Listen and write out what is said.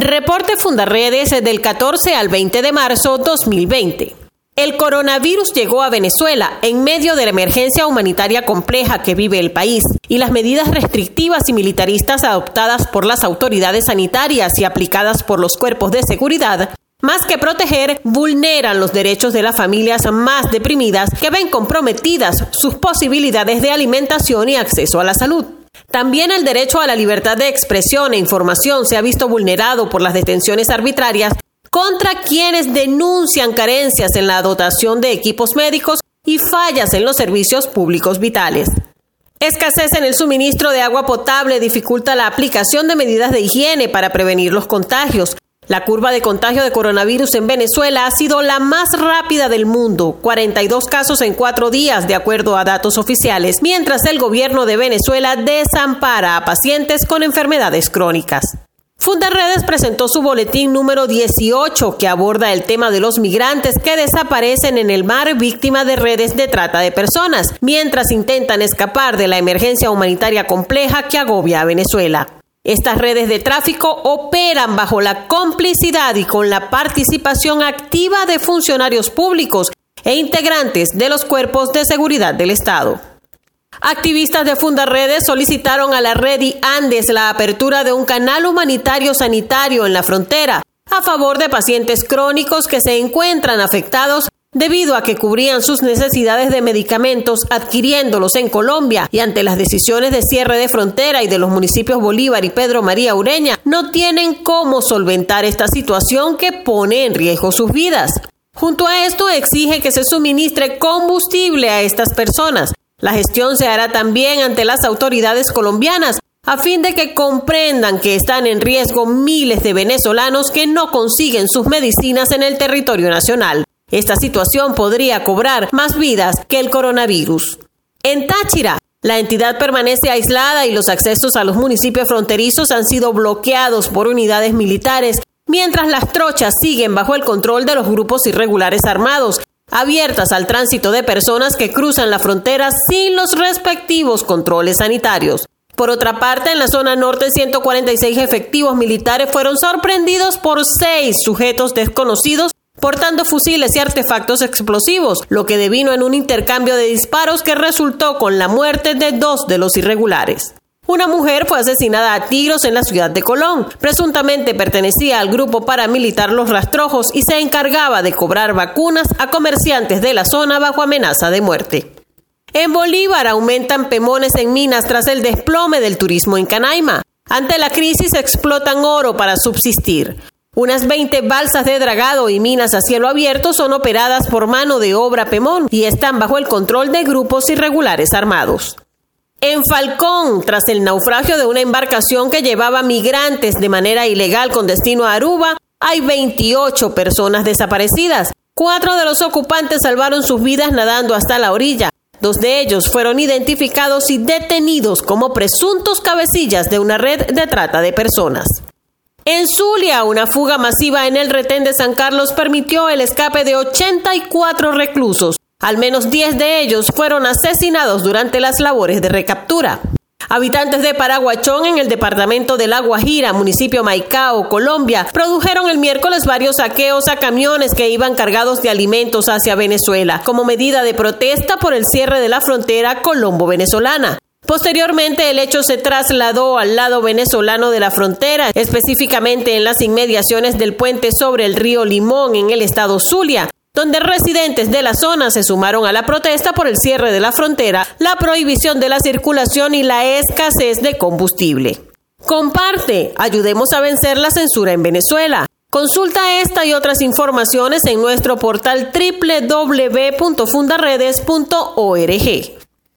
Reporte Fundarredes del 14 al 20 de marzo 2020. El coronavirus llegó a Venezuela en medio de la emergencia humanitaria compleja que vive el país y las medidas restrictivas y militaristas adoptadas por las autoridades sanitarias y aplicadas por los cuerpos de seguridad, más que proteger, vulneran los derechos de las familias más deprimidas que ven comprometidas sus posibilidades de alimentación y acceso a la salud. También el derecho a la libertad de expresión e información se ha visto vulnerado por las detenciones arbitrarias contra quienes denuncian carencias en la dotación de equipos médicos y fallas en los servicios públicos vitales. Escasez en el suministro de agua potable dificulta la aplicación de medidas de higiene para prevenir los contagios, la curva de contagio de coronavirus en Venezuela ha sido la más rápida del mundo, 42 casos en cuatro días, de acuerdo a datos oficiales, mientras el gobierno de Venezuela desampara a pacientes con enfermedades crónicas. Fundaredes presentó su boletín número 18 que aborda el tema de los migrantes que desaparecen en el mar víctima de redes de trata de personas, mientras intentan escapar de la emergencia humanitaria compleja que agobia a Venezuela. Estas redes de tráfico operan bajo la complicidad y con la participación activa de funcionarios públicos e integrantes de los cuerpos de seguridad del Estado. Activistas de Fundarredes solicitaron a la red y Andes la apertura de un canal humanitario sanitario en la frontera a favor de pacientes crónicos que se encuentran afectados debido a que cubrían sus necesidades de medicamentos adquiriéndolos en Colombia y ante las decisiones de cierre de frontera y de los municipios Bolívar y Pedro María Ureña, no tienen cómo solventar esta situación que pone en riesgo sus vidas. Junto a esto exige que se suministre combustible a estas personas. La gestión se hará también ante las autoridades colombianas a fin de que comprendan que están en riesgo miles de venezolanos que no consiguen sus medicinas en el territorio nacional. Esta situación podría cobrar más vidas que el coronavirus. En Táchira, la entidad permanece aislada y los accesos a los municipios fronterizos han sido bloqueados por unidades militares, mientras las trochas siguen bajo el control de los grupos irregulares armados, abiertas al tránsito de personas que cruzan la frontera sin los respectivos controles sanitarios. Por otra parte, en la zona norte, 146 efectivos militares fueron sorprendidos por seis sujetos desconocidos portando fusiles y artefactos explosivos, lo que devino en un intercambio de disparos que resultó con la muerte de dos de los irregulares. Una mujer fue asesinada a tiros en la ciudad de Colón. Presuntamente pertenecía al grupo paramilitar Los Rastrojos y se encargaba de cobrar vacunas a comerciantes de la zona bajo amenaza de muerte. En Bolívar aumentan pemones en minas tras el desplome del turismo en Canaima. Ante la crisis explotan oro para subsistir. Unas 20 balsas de dragado y minas a cielo abierto son operadas por mano de obra Pemón y están bajo el control de grupos irregulares armados. En Falcón, tras el naufragio de una embarcación que llevaba migrantes de manera ilegal con destino a Aruba, hay 28 personas desaparecidas. Cuatro de los ocupantes salvaron sus vidas nadando hasta la orilla. Dos de ellos fueron identificados y detenidos como presuntos cabecillas de una red de trata de personas. En Zulia, una fuga masiva en el retén de San Carlos permitió el escape de 84 reclusos. Al menos 10 de ellos fueron asesinados durante las labores de recaptura. Habitantes de Paraguachón en el departamento de La Guajira, municipio Maicao, Colombia, produjeron el miércoles varios saqueos a camiones que iban cargados de alimentos hacia Venezuela, como medida de protesta por el cierre de la frontera colombo-venezolana. Posteriormente, el hecho se trasladó al lado venezolano de la frontera, específicamente en las inmediaciones del puente sobre el río Limón en el estado Zulia, donde residentes de la zona se sumaron a la protesta por el cierre de la frontera, la prohibición de la circulación y la escasez de combustible. Comparte, ayudemos a vencer la censura en Venezuela. Consulta esta y otras informaciones en nuestro portal www.fundaredes.org.